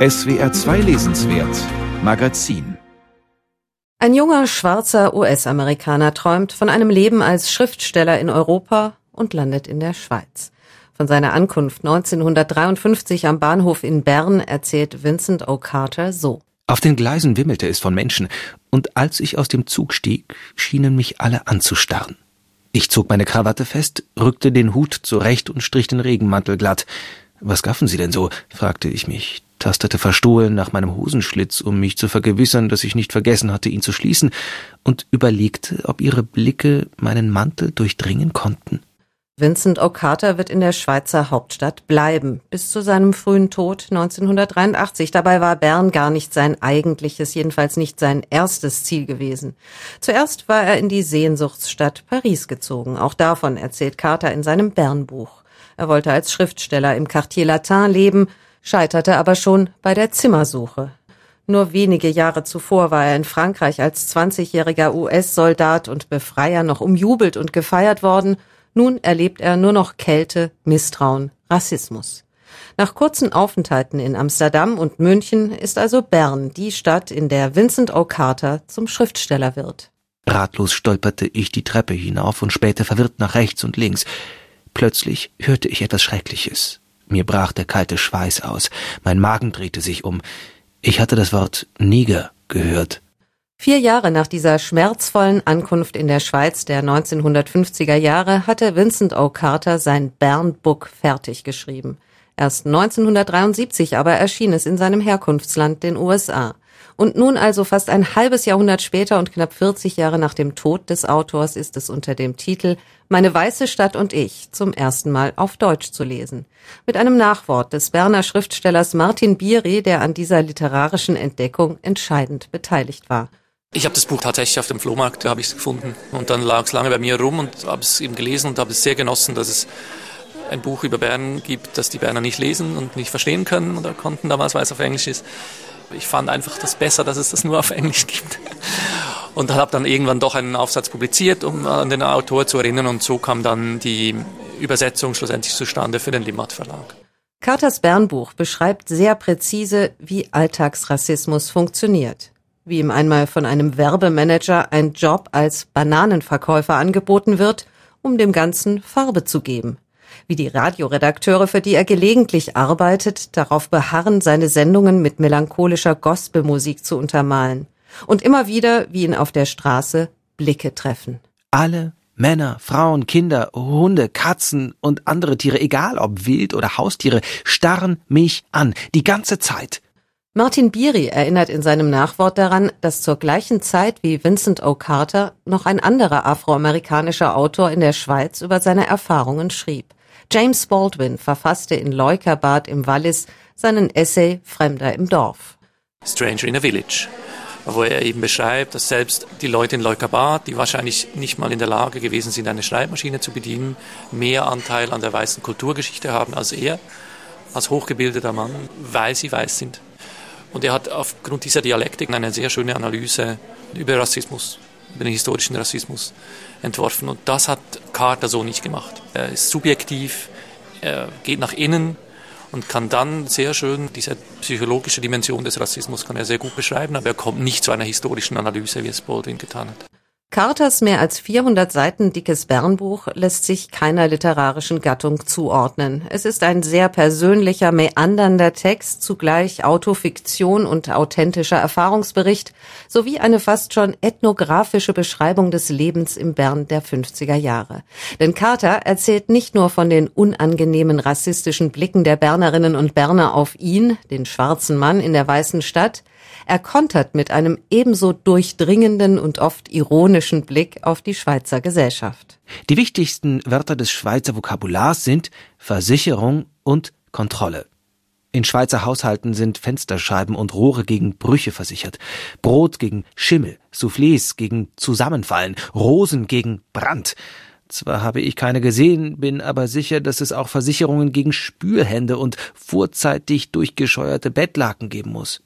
SWR 2 Lesenswert Magazin Ein junger schwarzer US-Amerikaner träumt von einem Leben als Schriftsteller in Europa und landet in der Schweiz. Von seiner Ankunft 1953 am Bahnhof in Bern erzählt Vincent O. Carter so. Auf den Gleisen wimmelte es von Menschen, und als ich aus dem Zug stieg, schienen mich alle anzustarren. Ich zog meine Krawatte fest, rückte den Hut zurecht und strich den Regenmantel glatt. Was gaffen Sie denn so? fragte ich mich tastete verstohlen nach meinem Hosenschlitz, um mich zu vergewissern, dass ich nicht vergessen hatte, ihn zu schließen, und überlegte, ob ihre Blicke meinen Mantel durchdringen konnten. Vincent O'Carter wird in der Schweizer Hauptstadt bleiben, bis zu seinem frühen Tod 1983. Dabei war Bern gar nicht sein eigentliches, jedenfalls nicht sein erstes Ziel gewesen. Zuerst war er in die Sehnsuchtsstadt Paris gezogen. Auch davon erzählt Carter in seinem Bernbuch. Er wollte als Schriftsteller im Quartier Latin leben, scheiterte aber schon bei der Zimmersuche. Nur wenige Jahre zuvor war er in Frankreich als 20-jähriger US-Soldat und Befreier noch umjubelt und gefeiert worden. Nun erlebt er nur noch Kälte, Misstrauen, Rassismus. Nach kurzen Aufenthalten in Amsterdam und München ist also Bern die Stadt, in der Vincent O'Carter zum Schriftsteller wird. Ratlos stolperte ich die Treppe hinauf und spähte verwirrt nach rechts und links. Plötzlich hörte ich etwas Schreckliches. Mir brach der kalte Schweiß aus, mein Magen drehte sich um. Ich hatte das Wort Niger gehört. Vier Jahre nach dieser schmerzvollen Ankunft in der Schweiz der 1950er Jahre hatte Vincent O. Carter sein Bern Book fertig geschrieben. Erst 1973 aber erschien es in seinem Herkunftsland, den USA. Und nun also fast ein halbes Jahrhundert später und knapp 40 Jahre nach dem Tod des Autors ist es unter dem Titel Meine weiße Stadt und ich zum ersten Mal auf Deutsch zu lesen. Mit einem Nachwort des Berner Schriftstellers Martin Biri, der an dieser literarischen Entdeckung entscheidend beteiligt war. Ich habe das Buch tatsächlich auf dem Flohmarkt, da habe ich es gefunden. Und dann lag es lange bei mir rum und habe es eben gelesen und habe es sehr genossen, dass es ein Buch über Bern gibt, das die Berner nicht lesen und nicht verstehen können oder konnten damals, weil es auf Englisch ist. Ich fand einfach das besser, dass es das nur auf Englisch gibt. Und habe dann irgendwann doch einen Aufsatz publiziert, um an den Autor zu erinnern. Und so kam dann die Übersetzung schlussendlich zustande für den Limmat Verlag. Carters Bernbuch beschreibt sehr präzise, wie Alltagsrassismus funktioniert. Wie ihm einmal von einem Werbemanager ein Job als Bananenverkäufer angeboten wird, um dem Ganzen Farbe zu geben wie die Radioredakteure, für die er gelegentlich arbeitet, darauf beharren, seine Sendungen mit melancholischer Gospelmusik zu untermalen. Und immer wieder, wie ihn auf der Straße Blicke treffen. Alle Männer, Frauen, Kinder, Hunde, Katzen und andere Tiere, egal ob Wild oder Haustiere, starren mich an, die ganze Zeit. Martin Biri erinnert in seinem Nachwort daran, dass zur gleichen Zeit wie Vincent O. Carter noch ein anderer afroamerikanischer Autor in der Schweiz über seine Erfahrungen schrieb. James Baldwin verfasste in Leukerbad im Wallis seinen Essay Fremder im Dorf. Stranger in a Village, wo er eben beschreibt, dass selbst die Leute in Leukerbad, die wahrscheinlich nicht mal in der Lage gewesen sind, eine Schreibmaschine zu bedienen, mehr Anteil an der weißen Kulturgeschichte haben als er, als hochgebildeter Mann, weil sie weiß sind. Und er hat aufgrund dieser Dialektik eine sehr schöne Analyse über Rassismus den historischen Rassismus entworfen. Und das hat Carter so nicht gemacht. Er ist subjektiv, er geht nach innen und kann dann sehr schön diese psychologische Dimension des Rassismus kann er sehr gut beschreiben, aber er kommt nicht zu einer historischen Analyse, wie es Baldwin getan hat. Carters mehr als 400 Seiten dickes Bernbuch lässt sich keiner literarischen Gattung zuordnen. Es ist ein sehr persönlicher, meandernder Text, zugleich Autofiktion und authentischer Erfahrungsbericht, sowie eine fast schon ethnografische Beschreibung des Lebens im Bern der 50er Jahre. Denn Carter erzählt nicht nur von den unangenehmen rassistischen Blicken der Bernerinnen und Berner auf ihn, den schwarzen Mann in der weißen Stadt, er kontert mit einem ebenso durchdringenden und oft ironischen Blick auf die Schweizer Gesellschaft. Die wichtigsten Wörter des Schweizer Vokabulars sind Versicherung und Kontrolle. In Schweizer Haushalten sind Fensterscheiben und Rohre gegen Brüche versichert, Brot gegen Schimmel, Soufflés gegen Zusammenfallen, Rosen gegen Brand. Zwar habe ich keine gesehen, bin aber sicher, dass es auch Versicherungen gegen Spülhände und vorzeitig durchgescheuerte Bettlaken geben muss.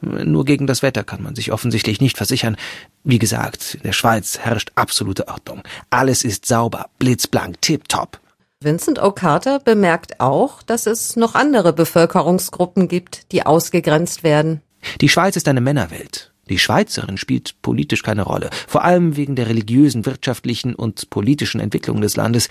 Nur gegen das Wetter kann man sich offensichtlich nicht versichern. Wie gesagt, in der Schweiz herrscht absolute Ordnung. Alles ist sauber, blitzblank, tipptopp. Vincent O. Carter bemerkt auch, dass es noch andere Bevölkerungsgruppen gibt, die ausgegrenzt werden. Die Schweiz ist eine Männerwelt. Die Schweizerin spielt politisch keine Rolle, vor allem wegen der religiösen, wirtschaftlichen und politischen Entwicklung des Landes,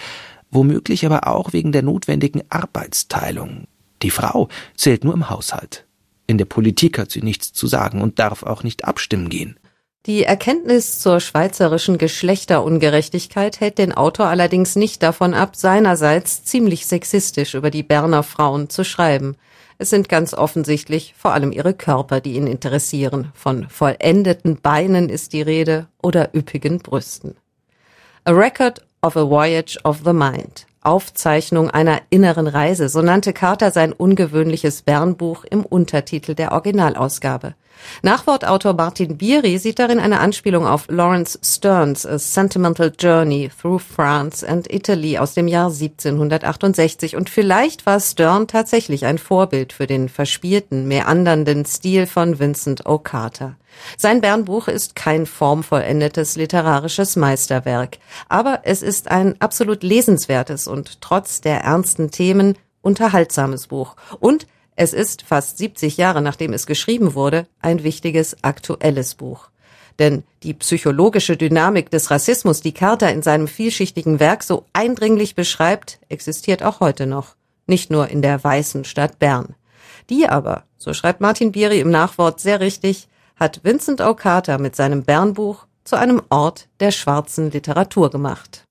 womöglich aber auch wegen der notwendigen Arbeitsteilung. Die Frau zählt nur im Haushalt. In der Politik hat sie nichts zu sagen und darf auch nicht abstimmen gehen. Die Erkenntnis zur schweizerischen Geschlechterungerechtigkeit hält den Autor allerdings nicht davon ab, seinerseits ziemlich sexistisch über die Berner Frauen zu schreiben. Es sind ganz offensichtlich vor allem ihre Körper, die ihn interessieren. Von vollendeten Beinen ist die Rede oder üppigen Brüsten. A Record of a Voyage of the Mind. Aufzeichnung einer inneren Reise, so nannte Carter sein ungewöhnliches Bernbuch im Untertitel der Originalausgabe. Nachwortautor Martin Bieri sieht darin eine Anspielung auf Lawrence Stearns A Sentimental Journey Through France and Italy aus dem Jahr 1768 und vielleicht war Stern tatsächlich ein Vorbild für den verspielten, meandernden Stil von Vincent O. Carter. Sein Bernbuch ist kein formvollendetes literarisches Meisterwerk, aber es ist ein absolut lesenswertes und trotz der ernsten Themen unterhaltsames Buch und es ist fast 70 Jahre nachdem es geschrieben wurde ein wichtiges aktuelles Buch. Denn die psychologische Dynamik des Rassismus, die Carter in seinem vielschichtigen Werk so eindringlich beschreibt, existiert auch heute noch. Nicht nur in der weißen Stadt Bern. Die aber, so schreibt Martin Bieri im Nachwort sehr richtig, hat Vincent O. Carter mit seinem Bernbuch zu einem Ort der schwarzen Literatur gemacht.